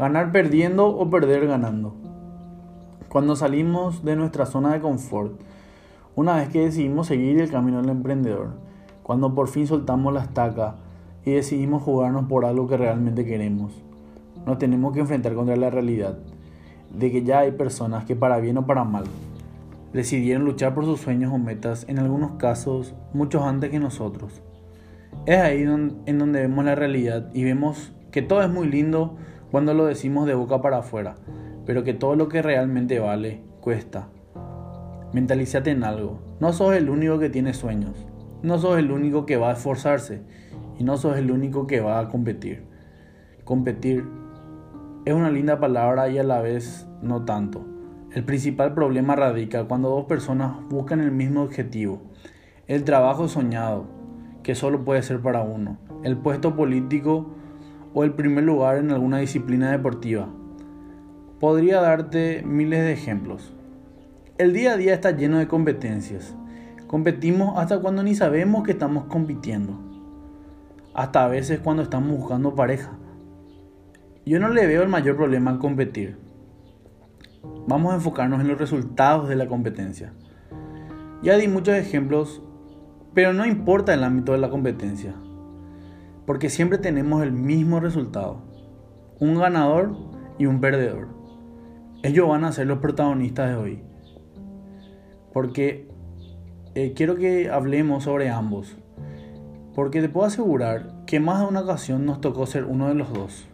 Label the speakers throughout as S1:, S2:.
S1: Ganar perdiendo o perder ganando. Cuando salimos de nuestra zona de confort, una vez que decidimos seguir el camino del emprendedor, cuando por fin soltamos la estaca y decidimos jugarnos por algo que realmente queremos, nos tenemos que enfrentar contra la realidad de que ya hay personas que para bien o para mal decidieron luchar por sus sueños o metas, en algunos casos muchos antes que nosotros. Es ahí en donde vemos la realidad y vemos que todo es muy lindo cuando lo decimos de boca para afuera, pero que todo lo que realmente vale cuesta. Mentalízate en algo. No sos el único que tiene sueños. No sos el único que va a esforzarse. Y no sos el único que va a competir. Competir es una linda palabra y a la vez no tanto. El principal problema radica cuando dos personas buscan el mismo objetivo. El trabajo soñado, que solo puede ser para uno. El puesto político o el primer lugar en alguna disciplina deportiva. Podría darte miles de ejemplos. El día a día está lleno de competencias. Competimos hasta cuando ni sabemos que estamos compitiendo. Hasta a veces cuando estamos buscando pareja. Yo no le veo el mayor problema en competir. Vamos a enfocarnos en los resultados de la competencia. Ya di muchos ejemplos, pero no importa el ámbito de la competencia, porque siempre tenemos el mismo resultado, un ganador y un perdedor. Ellos van a ser los protagonistas de hoy porque eh, quiero que hablemos sobre ambos. Porque te puedo asegurar que más de una ocasión nos tocó ser uno de los dos.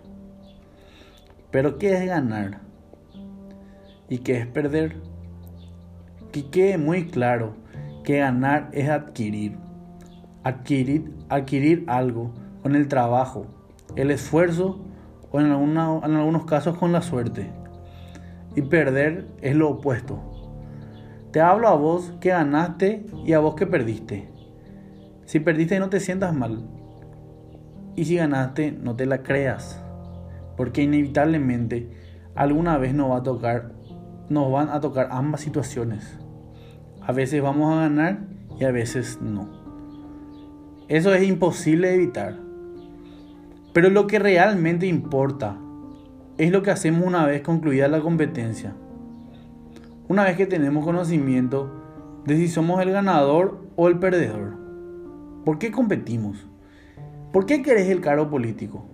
S1: Pero ¿qué es ganar? ¿Y qué es perder? Que quede muy claro que ganar es adquirir. Adquirir, adquirir algo con el trabajo, el esfuerzo o en, en algunos casos con la suerte. Y perder es lo opuesto te hablo a vos que ganaste y a vos que perdiste. Si perdiste no te sientas mal. Y si ganaste no te la creas. Porque inevitablemente alguna vez nos va a tocar, nos van a tocar ambas situaciones. A veces vamos a ganar y a veces no. Eso es imposible evitar. Pero lo que realmente importa es lo que hacemos una vez concluida la competencia. Una vez que tenemos conocimiento de si somos el ganador o el perdedor. ¿Por qué competimos? ¿Por qué querés el cargo político?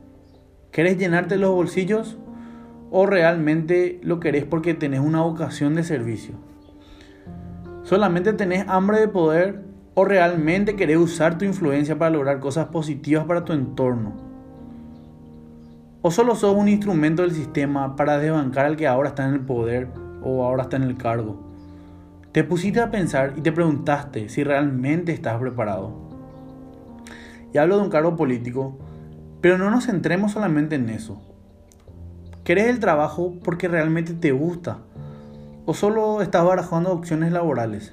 S1: ¿Querés llenarte los bolsillos o realmente lo querés porque tenés una vocación de servicio? ¿Solamente tenés hambre de poder o realmente querés usar tu influencia para lograr cosas positivas para tu entorno? ¿O solo sos un instrumento del sistema para desbancar al que ahora está en el poder o ahora está en el cargo. Te pusiste a pensar y te preguntaste si realmente estás preparado. Y hablo de un cargo político, pero no nos centremos solamente en eso. ¿Querés el trabajo porque realmente te gusta? ¿O solo estás barajando opciones laborales?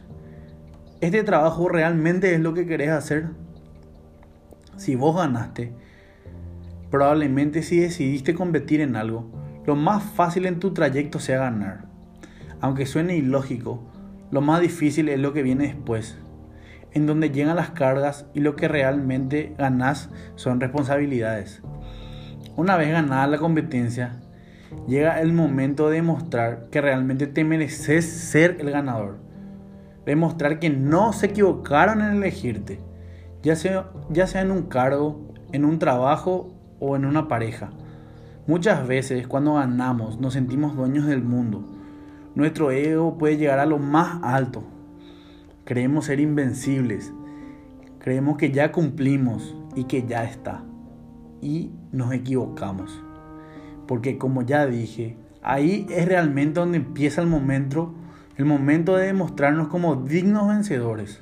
S1: ¿Este trabajo realmente es lo que querés hacer? Si vos ganaste, probablemente si decidiste competir en algo, lo más fácil en tu trayecto sea ganar. Aunque suene ilógico, lo más difícil es lo que viene después, en donde llegan las cargas y lo que realmente ganas son responsabilidades. Una vez ganada la competencia, llega el momento de demostrar que realmente te mereces ser el ganador. Demostrar que no se equivocaron en elegirte, ya sea, ya sea en un cargo, en un trabajo o en una pareja. Muchas veces cuando ganamos nos sentimos dueños del mundo nuestro ego puede llegar a lo más alto. Creemos ser invencibles. Creemos que ya cumplimos y que ya está. Y nos equivocamos. Porque como ya dije, ahí es realmente donde empieza el momento, el momento de demostrarnos como dignos vencedores.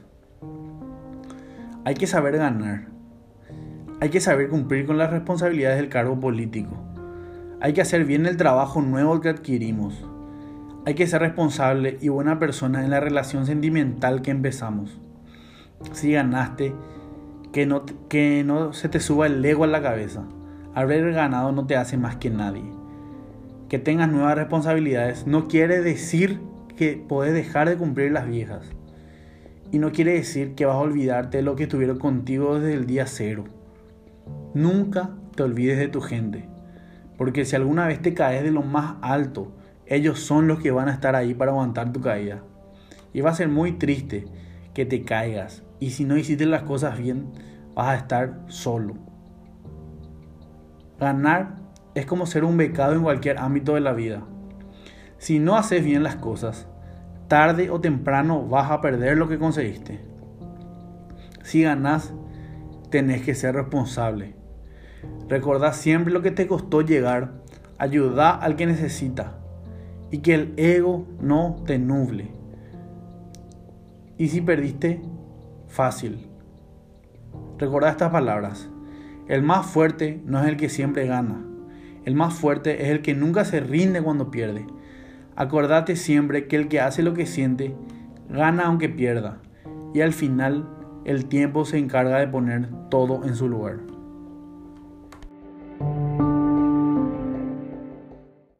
S1: Hay que saber ganar. Hay que saber cumplir con las responsabilidades del cargo político. Hay que hacer bien el trabajo nuevo que adquirimos. Hay que ser responsable y buena persona en la relación sentimental que empezamos. Si ganaste, que no, que no se te suba el ego a la cabeza. Haber ganado no te hace más que nadie. Que tengas nuevas responsabilidades no quiere decir que puedes dejar de cumplir las viejas. Y no quiere decir que vas a olvidarte de lo que estuvieron contigo desde el día cero. Nunca te olvides de tu gente. Porque si alguna vez te caes de lo más alto, ellos son los que van a estar ahí para aguantar tu caída. Y va a ser muy triste que te caigas. Y si no hiciste las cosas bien, vas a estar solo. Ganar es como ser un becado en cualquier ámbito de la vida. Si no haces bien las cosas, tarde o temprano vas a perder lo que conseguiste. Si ganas, tenés que ser responsable. Recordá siempre lo que te costó llegar, ayuda al que necesita y que el ego no te nuble. Y si perdiste, fácil. Recordá estas palabras. El más fuerte no es el que siempre gana. El más fuerte es el que nunca se rinde cuando pierde. Acordate siempre que el que hace lo que siente, gana aunque pierda. Y al final, el tiempo se encarga de poner todo en su lugar.